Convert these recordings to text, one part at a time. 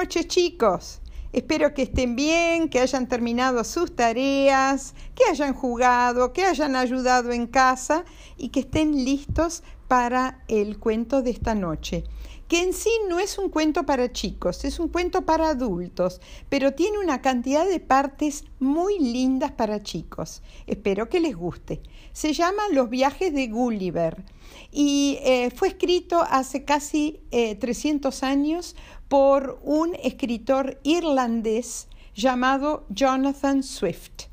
noches chicos. Espero que estén bien, que hayan terminado sus tareas, que hayan jugado, que hayan ayudado en casa y que estén listos para el cuento de esta noche, que en sí no es un cuento para chicos, es un cuento para adultos, pero tiene una cantidad de partes muy lindas para chicos. Espero que les guste. Se llama Los viajes de Gulliver y eh, fue escrito hace casi 300 eh, años por un escritor irlandés llamado Jonathan Swift.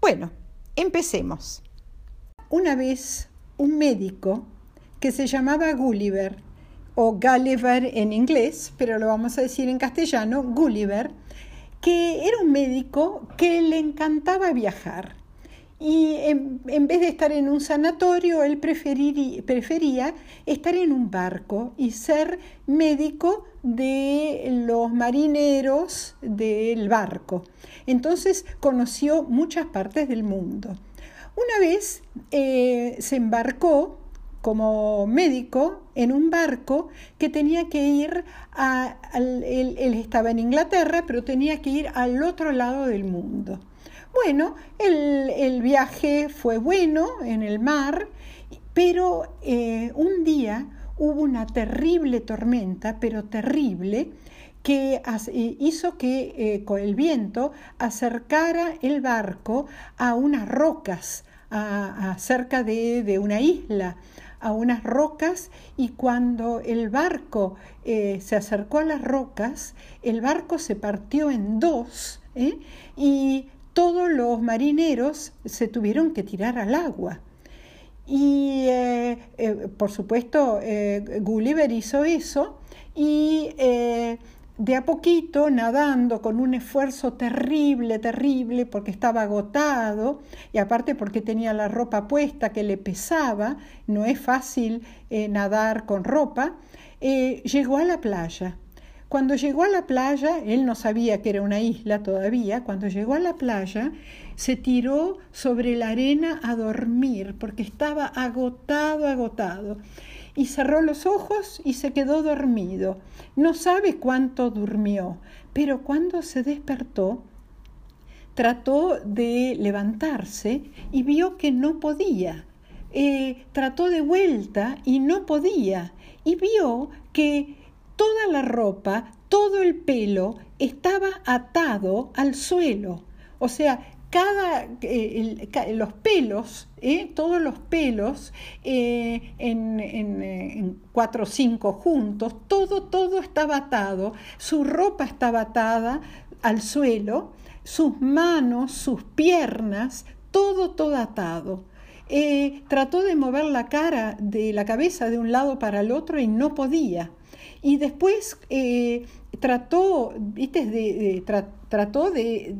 Bueno, empecemos. Una vez un médico que se llamaba Gulliver, o Gulliver en inglés, pero lo vamos a decir en castellano, Gulliver, que era un médico que le encantaba viajar y en, vez de estar en un sanatorio, él prefería estar en un barco y ser médico de los marineros del barco. Entonces conoció muchas partes del mundo. Una vez eh, se embarcó como médico en un barco que tenía que ir a, él estaba en Inglaterra, pero tenía que ir al otro lado del mundo. Bueno, el, viaje fue bueno en el mar, pero eh, un día hubo una terrible tormenta, pero terrible, que eh, hizo que eh, el viento acercara el barco a unas rocas, a, cerca de, una isla, a unas rocas, y cuando el barco se acercó a las rocas, el barco se partió en dos, y todos los marineros se tuvieron que tirar al agua. Y eh, eh, por supuesto eh, Gulliver hizo eso y de a poquito nadando con un esfuerzo terrible, terrible, porque estaba agotado y aparte porque tenía la ropa puesta que le pesaba, no es fácil nadar con ropa, llegó a la playa. Cuando llegó a la playa, él no sabía que era una isla todavía, cuando llegó a la playa, se tiró sobre la arena a dormir porque estaba agotado, agotado. Y cerró los ojos y se quedó dormido. No sabe cuánto durmió, pero cuando se despertó, trató de levantarse y vio que no podía. Eh, trató de vuelta y no podía. Y vio que toda la ropa, todo el pelo estaba atado al suelo. O sea, cada, eh, los pelos, eh, todos los pelos eh, en, cuatro o cinco juntos, todo, todo estaba atado, su ropa estaba atada al suelo, sus manos, sus piernas, todo, todo atado. trató de mover la cara de la cabeza de un lado para el otro y no podía. Y después eh, trató. De, trató de,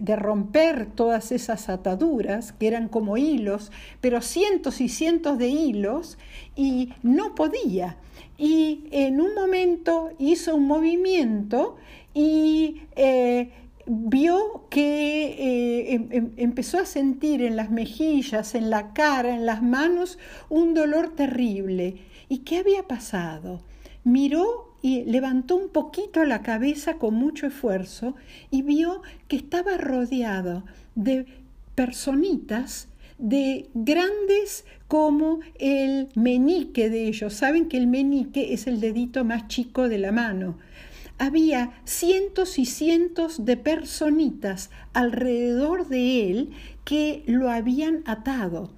de, romper todas esas ataduras que eran como hilos, pero cientos y cientos de hilos, y no podía. Y en un momento hizo un movimiento y eh, vio que eh, em, em, empezó a sentir en las mejillas, en la cara, en las manos, un dolor terrible. ¿Y qué había pasado? Miró y levantó un poquito la cabeza con mucho esfuerzo y vio que estaba rodeado de personitas de grandes como el menique de ellos. Saben que el menique es el dedito más chico de la mano. Había cientos y cientos de personitas alrededor de él que lo habían atado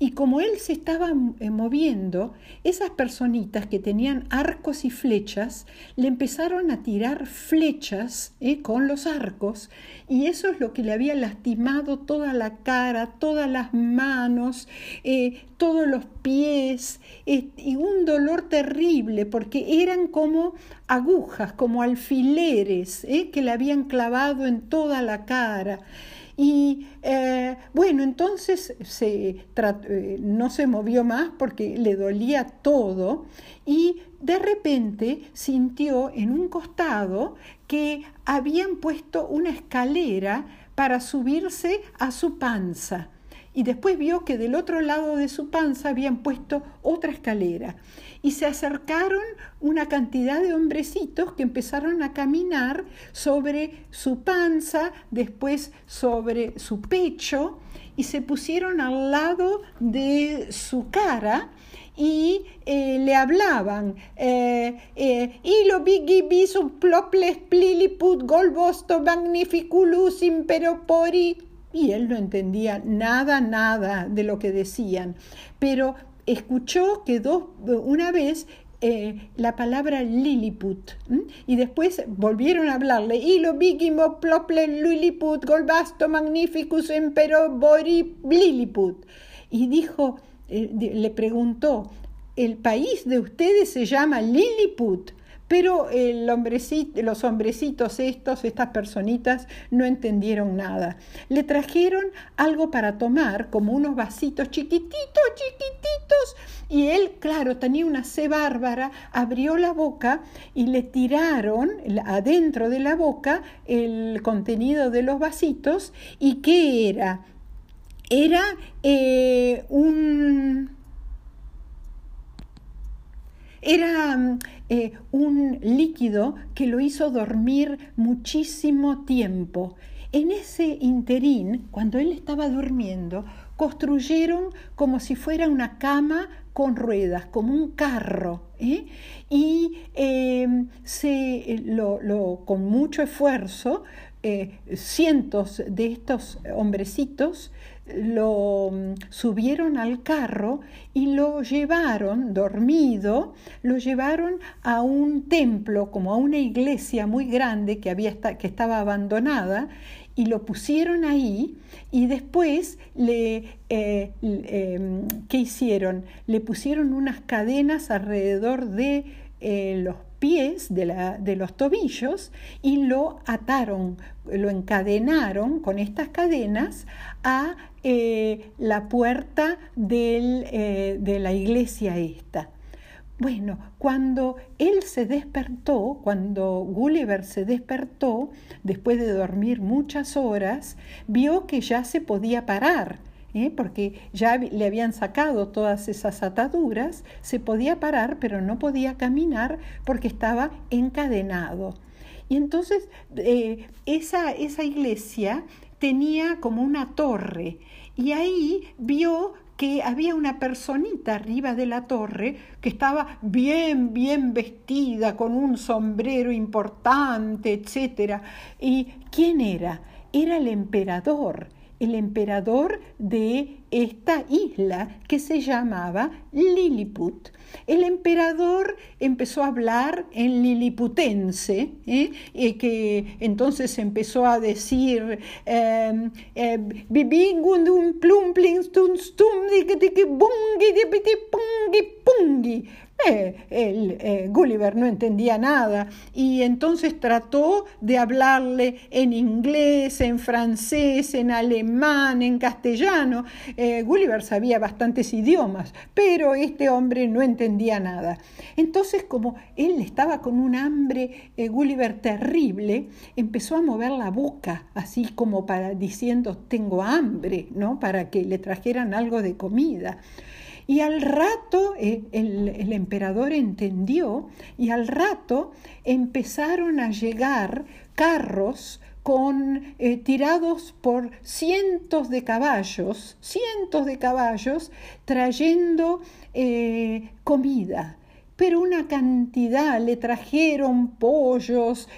y como él se estaba eh, moviendo, esas personitas que tenían arcos y flechas le empezaron a tirar flechas eh, con los arcos y eso es lo que le había lastimado toda la cara, todas las manos, eh, todos los pies y un dolor terrible porque eran como agujas, como alfileres que le habían clavado en toda la cara. Y eh, bueno, entonces se eh, no se movió más porque le dolía todo y de repente sintió en un costado que habían puesto una escalera para subirse a su panza. Y después vio que del otro lado de su panza habían puesto otra escalera. Y se acercaron una cantidad de hombrecitos que empezaron a caminar sobre su panza, después sobre su pecho, y se pusieron al lado de su cara y eh, le hablaban. Eh, eh, Ilo ploples pliliput golbosto magnificulus imperopori y él no entendía nada, nada de lo que decían, pero escuchó que dos, una vez eh, la palabra Lilliput y después volvieron a hablarle Ilo bigimo plople Lilliput golbasto magnificus empero bori Lilliput y dijo eh, le preguntó el país de ustedes se llama Lilliput pero el hombrecito, los hombrecitos estos, estas personitas, no entendieron nada. Le trajeron algo para tomar, como unos vasitos chiquititos, chiquititos, y él, claro, tenía una sed bárbara, abrió la boca y le tiraron adentro de la boca el contenido de los vasitos. ¿Y qué era? Era eh, un... Era mm, eh, un líquido que lo hizo dormir muchísimo tiempo. En ese interín, cuando él estaba durmiendo, construyeron como si fuera una cama con ruedas, como un carro, ¿eh? y em, se, lo, con mucho esfuerzo, eh, cientos de estos hombrecitos lo mm, subieron al carro y lo llevaron, dormido, lo llevaron a un templo, como a una iglesia muy grande que, había, que estaba abandonada, y lo pusieron ahí y después le, eh, em, ¿qué hicieron? Le pusieron unas cadenas alrededor de eh, los pies de, la, de, los tobillos y lo ataron, lo encadenaron con estas cadenas a eh, la puerta del, de la iglesia esta. Bueno, cuando él se despertó, cuando Gulliver se despertó, después de dormir muchas horas, vio que ya se podía parar, ¿eh? porque ya le habían sacado todas esas ataduras, se podía parar, pero no podía caminar porque estaba encadenado. Y entonces eh, esa, esa iglesia tenía como una torre y ahí vio que había una personita arriba de la torre que estaba bien, bien vestida, con un sombrero importante, etc. ¿Y quién era? Era el emperador el emperador de esta isla que se llamaba Lilliput. El emperador empezó a hablar en liliputense, ¿eh? y que entonces empezó a decir eh, eh, eh, el, eh, Gulliver no entendía nada y entonces trató de hablarle en inglés, en francés, en alemán, en castellano. Eh, Gulliver sabía bastantes idiomas, pero este hombre no entendía nada. Entonces, como él estaba con un hambre, Gulliver terrible, empezó a mover la boca, así como para diciendo tengo hambre, ¿no? Para que le trajeran algo de comida. Y al rato eh, el, emperador entendió y al rato empezaron a llegar carros con, eh, tirados por cientos de caballos, cientos de caballos trayendo eh, comida. Pero una cantidad, le trajeron pollos,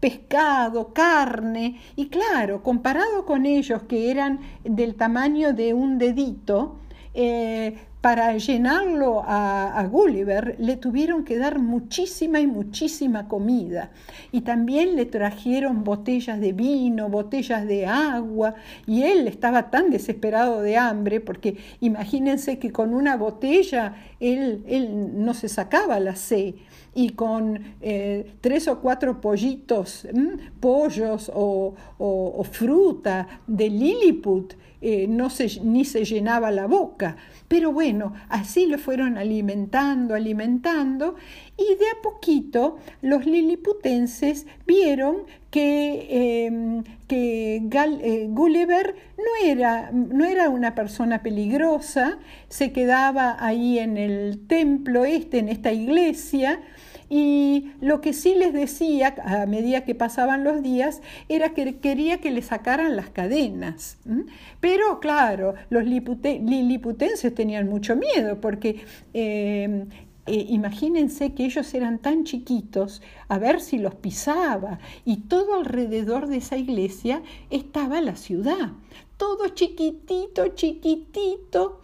pescado, carne, y claro, comparado con ellos que eran del tamaño de un dedito, eh, para llenarlo a, Gulliver le tuvieron que dar muchísima y muchísima comida. Y también le trajeron botellas de vino, botellas de agua, y él estaba tan desesperado de hambre, porque imagínense que con una botella él, él no se sacaba la sed y con eh, tres o cuatro pollitos, pollos o, fruta de Lilliput, eh, no se, ni se llenaba la boca. Pero bueno, así lo fueron alimentando, alimentando, y de a poquito los liliputenses vieron que, em, que eh, Gulliver no era, no era una persona peligrosa, se quedaba ahí en el templo este, en esta iglesia, y lo que sí les decía a medida que pasaban los días era que quería que le sacaran las cadenas. Pero claro, los liliputenses tenían mucho miedo porque em, eh, imagínense que ellos eran tan chiquitos, a ver si los pisaba, y todo alrededor de esa iglesia estaba la ciudad, todo chiquitito, chiquitito,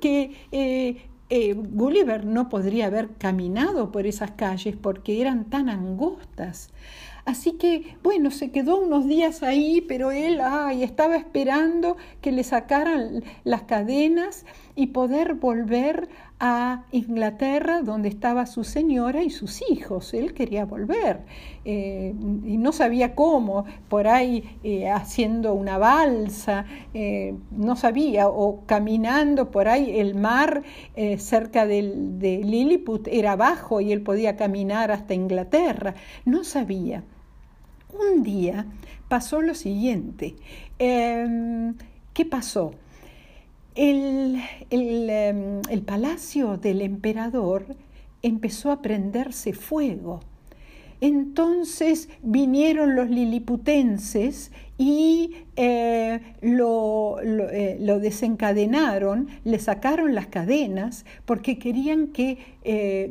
que eh, eh, Gulliver no podría haber caminado por esas calles porque eran tan angostas. Así que, bueno, se quedó unos días ahí, pero él ay, estaba esperando que le sacaran las cadenas y poder volver a Inglaterra, donde estaba su señora y sus hijos. Él quería volver eh, y no sabía cómo, por ahí eh, haciendo una balsa, eh, no sabía, o caminando por ahí, el mar cerca del, de Lilliput era bajo y él podía caminar hasta Inglaterra. No sabía un día pasó lo siguiente. Em, ¿Qué pasó? El, em, el, palacio del emperador empezó a prenderse fuego. Entonces vinieron los liliputenses y eh, lo, eh, lo, desencadenaron, le sacaron las cadenas porque querían que eh,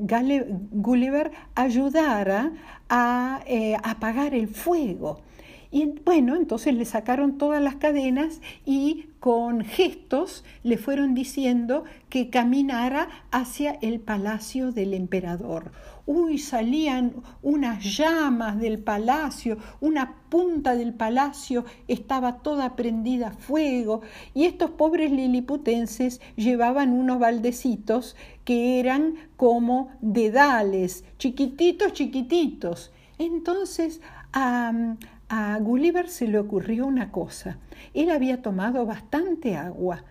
Gulliver ayudara a apagar el fuego. Y bueno, entonces le sacaron todas las cadenas y con gestos le fueron diciendo que caminara hacia el palacio del emperador. Uy, salían unas llamas del palacio, una punta del palacio estaba toda prendida a fuego y estos pobres liliputenses llevaban unos baldecitos que eran como dedales, chiquititos, chiquititos. Entonces, a Gulliver se le ocurrió una cosa. Él había tomado bastante agua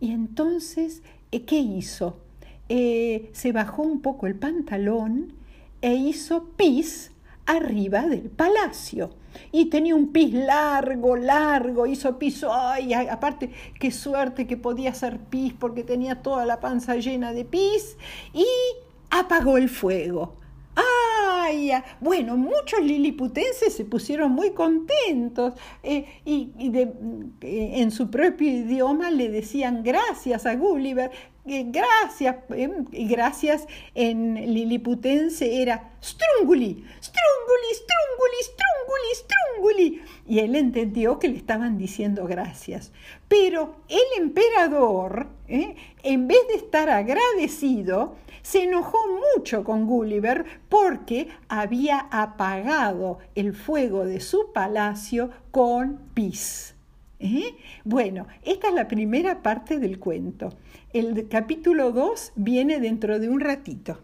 y entonces, eh, ¿qué hizo? Eh, se bajó un poco el pantalón e hizo pis arriba del palacio. Y tenía un pis largo, largo, hizo pis, ay, aparte, qué suerte que podía hacer pis porque tenía toda la panza llena de pis y apagó el fuego. Bueno, muchos liliputenses se pusieron muy contentos eh, y, eh, en su propio idioma le decían gracias a Gulliver. Gracias, y gracias en liliputense era strunguli, strunguli. Y él entendió que le estaban diciendo gracias. Pero el emperador, en vez de estar agradecido, se enojó mucho con Gulliver porque había apagado el fuego de su palacio con pis. ¿Eh? Bueno, esta es la primera parte del cuento. El capítulo 2 viene dentro de un ratito.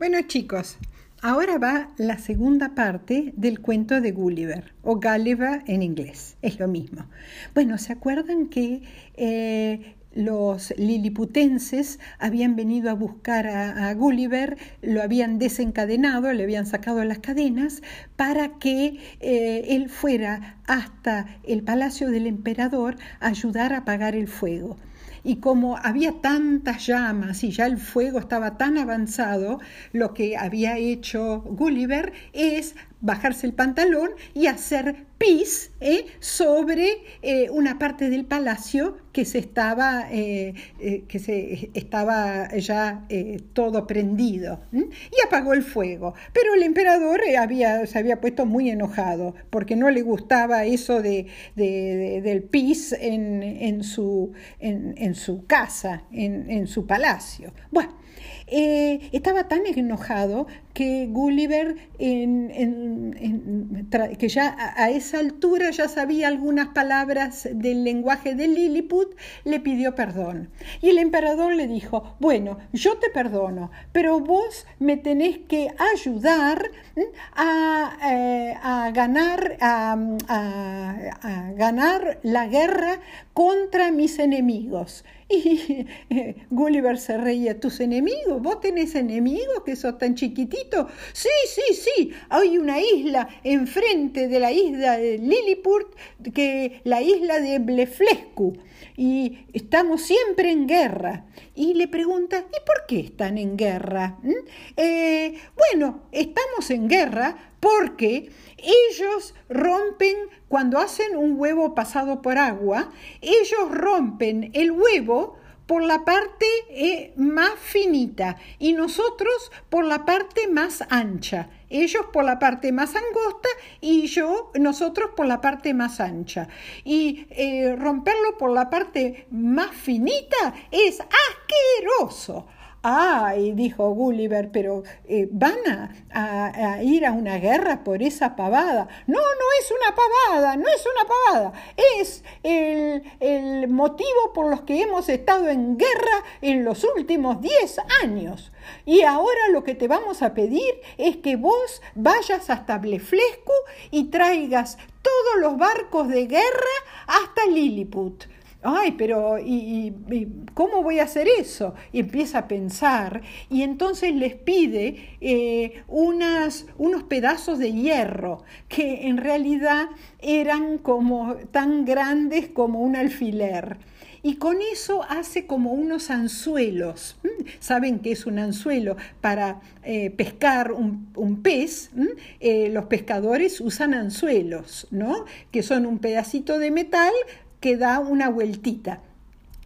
Bueno chicos, Ahora va la segunda parte del cuento de Gulliver, o Gulliver en inglés, es lo mismo. Bueno, ¿se acuerdan que eh, los liliputenses habían venido a buscar a, Gulliver, lo habían desencadenado, le habían sacado las cadenas para que eh, él fuera hasta el palacio del emperador a ayudar a apagar el fuego y como había tantas llamas y ya el fuego estaba tan avanzado, lo que había hecho Gulliver es bajarse el pantalón y hacer pis ¿eh? sobre eh, una parte del palacio que se estaba, eh, que se estaba ya todo prendido y apagó el fuego. Pero el emperador había, se había puesto muy enojado porque no le gustaba eso de, del pis en, en, su, en, su casa, en, en su palacio. Bueno, estaba tan enojado que Gulliver, que ya a, esa altura ya sabía algunas palabras del lenguaje de Lilliput, le pidió perdón. Y el emperador le dijo, bueno, yo te perdono, pero vos me tenés que ayudar a, eh, ganar, a ganar la guerra contra mis enemigos. Y Gulliver se reía, ¿tus enemigos? ¿Vos tenés enemigos que sos tan Sí, sí, sí, hay una isla enfrente de la isla de Lilliput, que la isla de Bleflescu, y estamos siempre en guerra. Y le pregunta, ¿y por qué están en guerra? ¿Mm? Eh, bueno, estamos en guerra porque ellos rompen, cuando hacen un huevo pasado por agua, ellos rompen el huevo por la parte eh, más finita y nosotros por la parte más ancha. Ellos por la parte más angosta y yo, nosotros por la parte más ancha. Y eh, romperlo por la parte más finita es asqueroso. Ay, dijo Gulliver, pero eh, ¿van a, ir a una guerra por esa pavada? No, no es una pavada, no es una pavada. Es el, el motivo por los que hemos estado en guerra en los últimos diez años. Y ahora lo que te vamos a pedir es que vos vayas hasta Bleflescu y traigas todos los barcos de guerra hasta Lilliput ay, pero ¿y, cómo voy a hacer eso? Y empieza a pensar y entonces les pide eh, unos pedazos de hierro que en realidad eran como tan grandes como un alfiler. Y con eso hace como unos anzuelos. ¿Saben qué es un anzuelo? Para eh, pescar un, pez, eh, los pescadores usan anzuelos, ¿no? Que son un pedacito de metal que da una vueltita.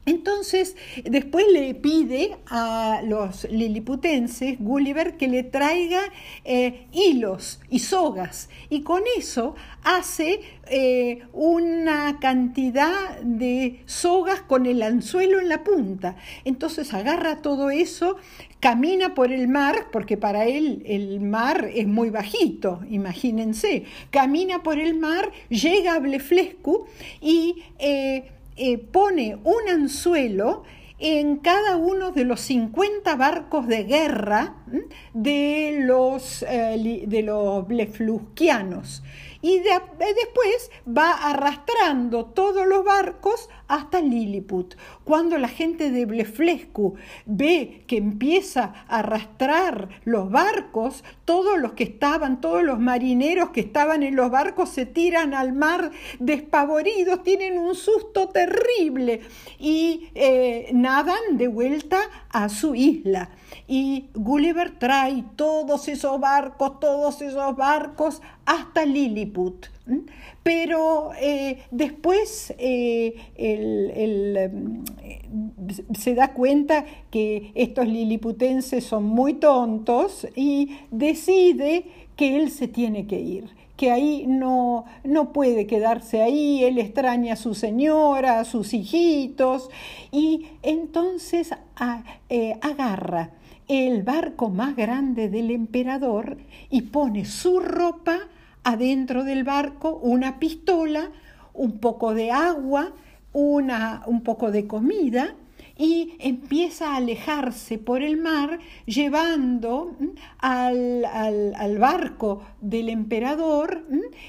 Entonces, después le pide a los liliputenses, Gulliver, que le traiga eh, hilos y sogas, y con eso hace eh, una cantidad de sogas con el anzuelo en la punta. Entonces agarra todo eso, camina por el mar, porque para él el mar es muy bajito, imagínense, camina por el mar, llega a Bleflescu y eh, eh, pone un anzuelo en cada uno de los 50 barcos de guerra de los, eh, de los bleflusquianos. Y después va arrastrando todos los barcos hasta Lilliput. Cuando la gente de Bleflescu ve que empieza a arrastrar los barcos, todos los que estaban, todos los marineros que estaban en los barcos se tiran al mar despavoridos, tienen un susto terrible y eh, nadan de vuelta a su isla. Y Gulliver trae todos esos barcos, todos esos barcos hasta Lilliput. Pero eh, después eh, em, se da cuenta que estos liliputenses son muy tontos y decide que él se tiene que ir que ahí no, no puede quedarse ahí, él extraña a su señora, a sus hijitos, y entonces eh, agarra el barco más grande del emperador y pone su ropa adentro del barco, una pistola, un poco de agua, una, un poco de comida y empieza a alejarse por el mar llevando al, al, barco del emperador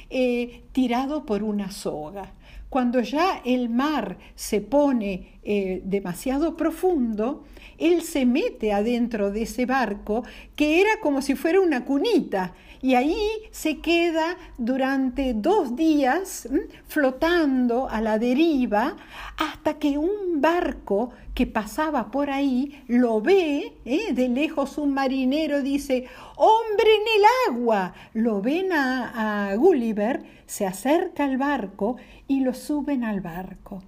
eh, tirado por una soga. Cuando ya el mar se pone eh, demasiado profundo, él se mete adentro de ese barco que era como si fuera una cunita y ahí se queda durante dos días flotando a la deriva hasta que un barco que pasaba por ahí lo ve, ¿eh? de lejos un marinero dice, hombre en el agua, lo ven a, a Gulliver, se acerca al barco y lo suben al barco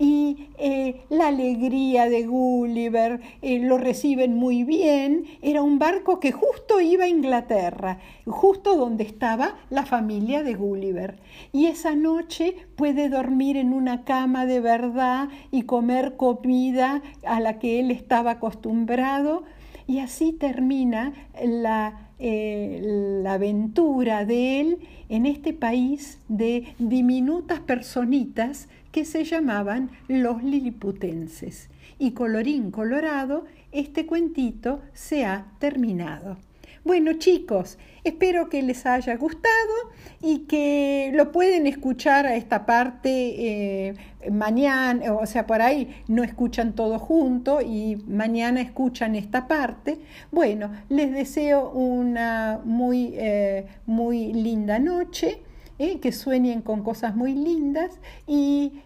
y eh, la alegría de Gulliver, eh, lo reciben muy bien. Era un barco que justo iba a Inglaterra, justo donde estaba la familia de Gulliver. Y esa noche puede dormir en una cama de verdad y comer comida a la que él estaba acostumbrado. Y así termina la eh, la aventura de él en este país de diminutas personitas que se llamaban los liliputenses. Y colorín colorado, este cuentito se ha terminado. Bueno chicos, espero que les haya gustado y que lo pueden escuchar a esta parte eh, mañana, o sea, por ahí no escuchan todo junto y mañana escuchan esta parte. Bueno, les deseo una muy, eh, muy linda noche, eh, que sueñen con cosas muy lindas y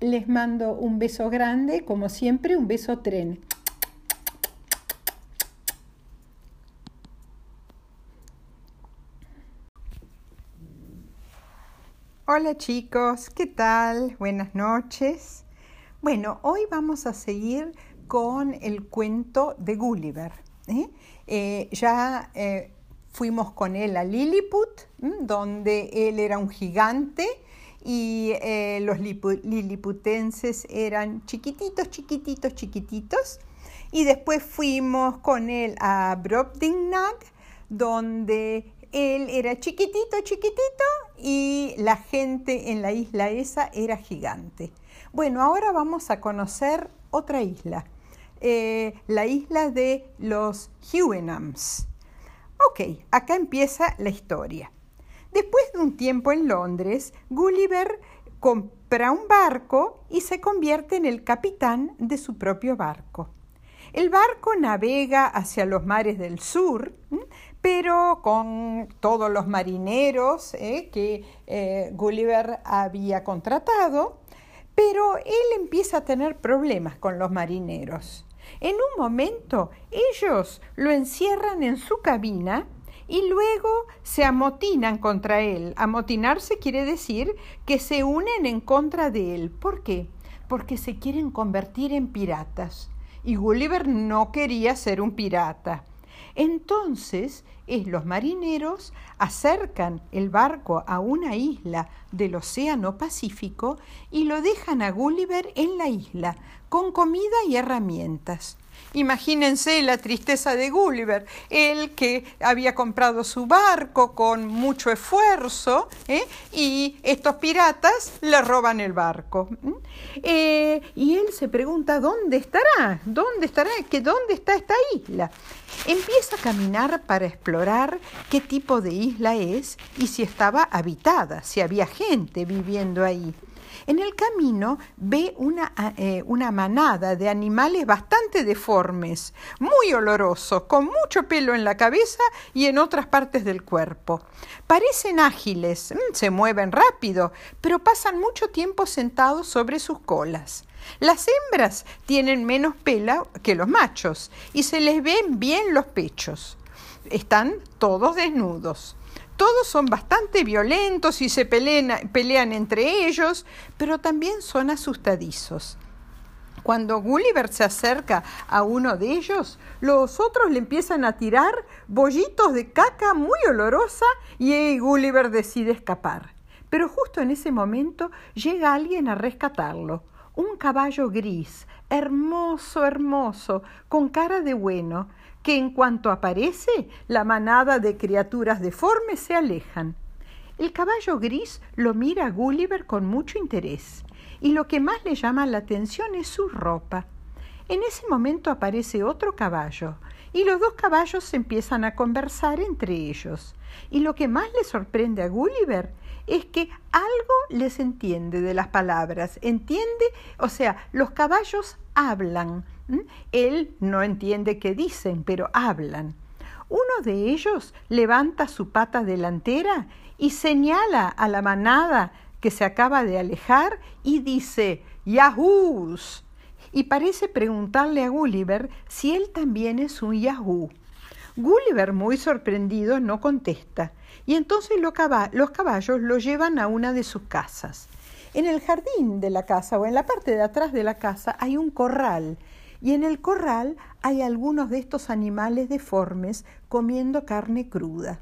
les mando un beso grande, como siempre, un beso tren. Hola chicos, ¿qué tal? Buenas noches. Bueno, hoy vamos a seguir con el cuento de Gulliver. ¿eh? Eh, ya eh, fuimos con él a Lilliput, donde él era un gigante y los liliputenses eran chiquititos, chiquititos, chiquititos. Y después fuimos con él a Brobdingnag, donde él era chiquitito, chiquitito y la gente en la isla esa era gigante. Bueno, ahora vamos a conocer otra isla, eh, la isla de los Huenhams. Ok, acá empieza la historia. Después de un tiempo en Londres, Gulliver compra un barco y se convierte en el capitán de su propio barco. El barco navega hacia los mares del sur, pero con todos los marineros eh, que eh, Gulliver había contratado, pero él empieza a tener problemas con los marineros. En un momento ellos lo encierran en su cabina y luego se amotinan contra él. Amotinarse quiere decir que se unen en contra de él. ¿Por qué? Porque se quieren convertir en piratas. Y Gulliver no quería ser un pirata. Entonces los marineros acercan el barco a una isla del Océano Pacífico y lo dejan a Gulliver en la isla, con comida y herramientas. Imagínense la tristeza de Gulliver, él que había comprado su barco con mucho esfuerzo ¿eh? y estos piratas le roban el barco. Eh, y él se pregunta, ¿dónde estará? ¿Dónde estará? ¿Que ¿Dónde está esta isla? Empieza a caminar para explorar qué tipo de isla es y si estaba habitada, si había gente viviendo ahí. En el camino ve una, eh, una manada de animales bastante deformes, muy olorosos, con mucho pelo en la cabeza y en otras partes del cuerpo. Parecen ágiles, mm, se mueven rápido, pero pasan mucho tiempo sentados sobre sus colas. Las hembras tienen menos pelo que los machos y se les ven bien los pechos. Están todos desnudos. Todos son bastante violentos y se pelean, entre ellos, pero también son asustadizos. Cuando Gulliver se acerca a uno de ellos, los otros le empiezan a tirar bollitos de caca muy olorosa y Gulliver decide escapar. Pero justo en ese momento llega alguien a rescatarlo. Un caballo gris, hermoso, hermoso, con cara de bueno, que en cuanto aparece, la manada de criaturas deformes se alejan. El caballo gris lo mira a Gulliver con mucho interés, y lo que más le llama la atención es su ropa. En ese momento aparece otro caballo, y los dos caballos empiezan a conversar entre ellos. Y lo que más le sorprende a Gulliver es que algo les entiende de las palabras. Entiende, o sea, los caballos hablan, él no entiende qué dicen, pero hablan. Uno de ellos levanta su pata delantera y señala a la manada que se acaba de alejar y dice Yahoos. Y parece preguntarle a Gulliver si él también es un Yahoo. Gulliver, muy sorprendido, no contesta, y entonces los caballos lo llevan a una de sus casas. En el jardín de la casa o en la parte de atrás de la casa hay un corral y en el corral hay algunos de estos animales deformes comiendo carne cruda.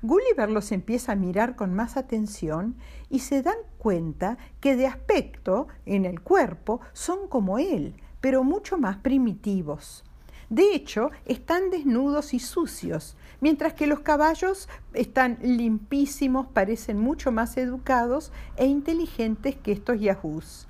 Gulliver los empieza a mirar con más atención y se dan cuenta que de aspecto, en el cuerpo, son como él, pero mucho más primitivos. De hecho, están desnudos y sucios, mientras que los caballos están limpísimos, parecen mucho más educados e inteligentes que estos yahoos.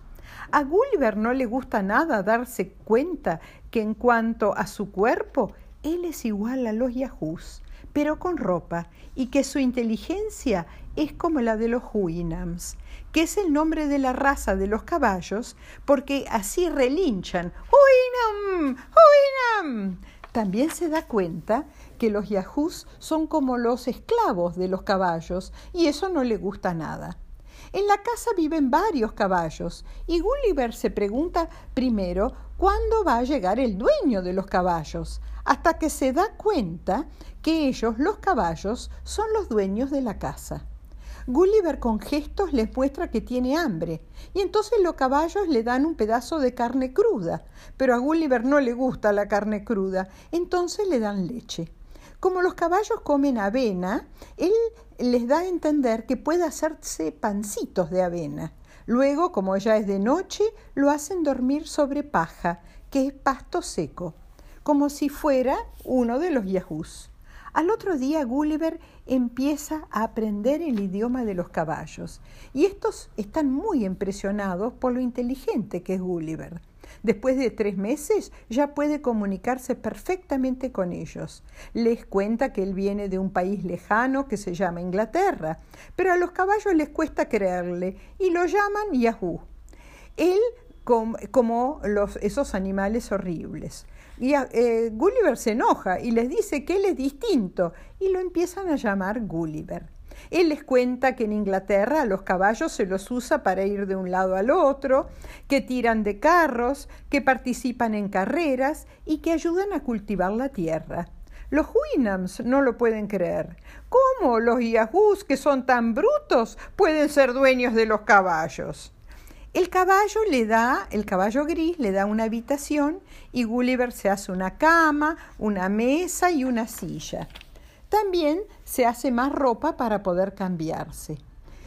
A Gulliver no le gusta nada darse cuenta que en cuanto a su cuerpo, él es igual a los yahoos, pero con ropa, y que su inteligencia es como la de los Huinams, que es el nombre de la raza de los caballos, porque así relinchan. ¡Huinam! ¡Huinam! También se da cuenta que los yahoos son como los esclavos de los caballos, y eso no le gusta nada. En la casa viven varios caballos y Gulliver se pregunta primero cuándo va a llegar el dueño de los caballos, hasta que se da cuenta que ellos, los caballos, son los dueños de la casa. Gulliver con gestos les muestra que tiene hambre, y entonces los caballos le dan un pedazo de carne cruda, pero a Gulliver no le gusta la carne cruda, entonces le dan leche. Como los caballos comen avena, él les da a entender que puede hacerse pancitos de avena. Luego, como ya es de noche, lo hacen dormir sobre paja, que es pasto seco, como si fuera uno de los yahoos. Al otro día Gulliver empieza a aprender el idioma de los caballos y estos están muy impresionados por lo inteligente que es Gulliver. Después de tres meses ya puede comunicarse perfectamente con ellos. Les cuenta que él viene de un país lejano que se llama Inglaterra, pero a los caballos les cuesta creerle y lo llaman Yahoo. Él como, esos animales horribles. Y eh, Gulliver se enoja y les dice que él es distinto y lo empiezan a llamar Gulliver. Él les cuenta que en Inglaterra a los caballos se los usa para ir de un lado al otro, que tiran de carros, que participan en carreras y que ayudan a cultivar la tierra. Los Winams no lo pueden creer. ¿Cómo los Yahoos, que son tan brutos, pueden ser dueños de los caballos? El caballo le da, el caballo gris le da una habitación y Gulliver se hace una cama, una mesa y una silla. También se hace más ropa para poder cambiarse.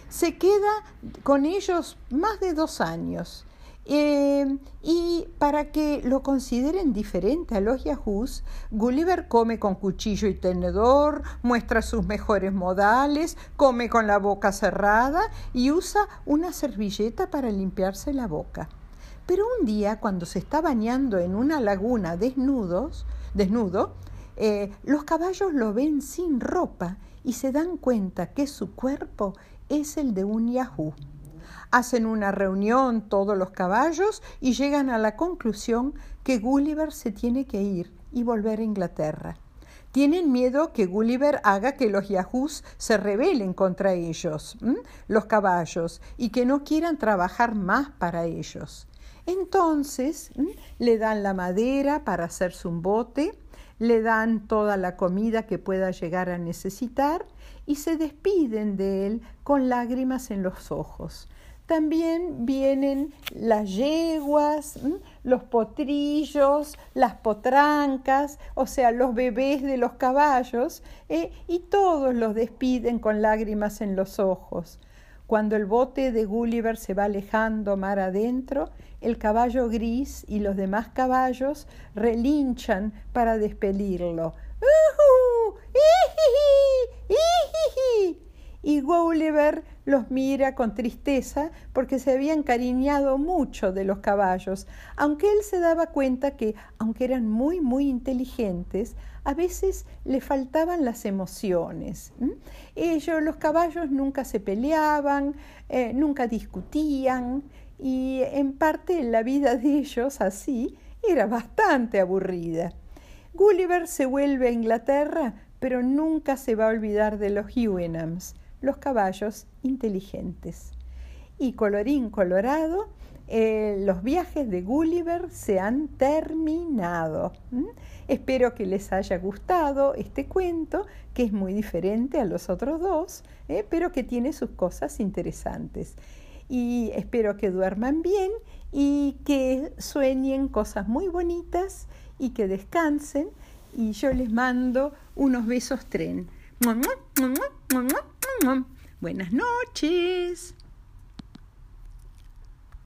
Se queda con ellos más de dos años. Eh, y para que lo consideren diferente a los yahoos, Gulliver come con cuchillo y tenedor, muestra sus mejores modales, come con la boca cerrada y usa una servilleta para limpiarse la boca. Pero un día, cuando se está bañando en una laguna desnudos, desnudo, eh, los caballos lo ven sin ropa y se dan cuenta que su cuerpo es el de un yahoo. Hacen una reunión todos los caballos y llegan a la conclusión que Gulliver se tiene que ir y volver a Inglaterra. Tienen miedo que Gulliver haga que los yahoos se rebelen contra ellos, los caballos, y que no quieran trabajar más para ellos. Entonces le dan la madera para hacerse un bote, le dan toda la comida que pueda llegar a necesitar y se despiden de él con lágrimas en los ojos. También vienen las yeguas, los potrillos, las potrancas, o sea, los bebés de los caballos, eh, y todos los despiden con lágrimas en los ojos. Cuando el bote de Gulliver se va alejando mar adentro, el caballo gris y los demás caballos relinchan para despedirlo. Y Gulliver los mira con tristeza porque se había encariñado mucho de los caballos, aunque él se daba cuenta que, aunque eran muy, muy inteligentes, a veces le faltaban las emociones. Ellos, los caballos, nunca se peleaban, eh, nunca discutían y en parte la vida de ellos así era bastante aburrida. Gulliver se vuelve a Inglaterra, pero nunca se va a olvidar de los Huenhams, los caballos inteligentes. Y colorín colorado, eh, los viajes de Gulliver se han terminado. Espero que les haya gustado este cuento, que es muy diferente a los otros dos, eh, pero que tiene sus cosas interesantes. Y espero que duerman bien y que sueñen cosas muy bonitas y que descansen. Y yo les mando unos besos tren. Buenas noches.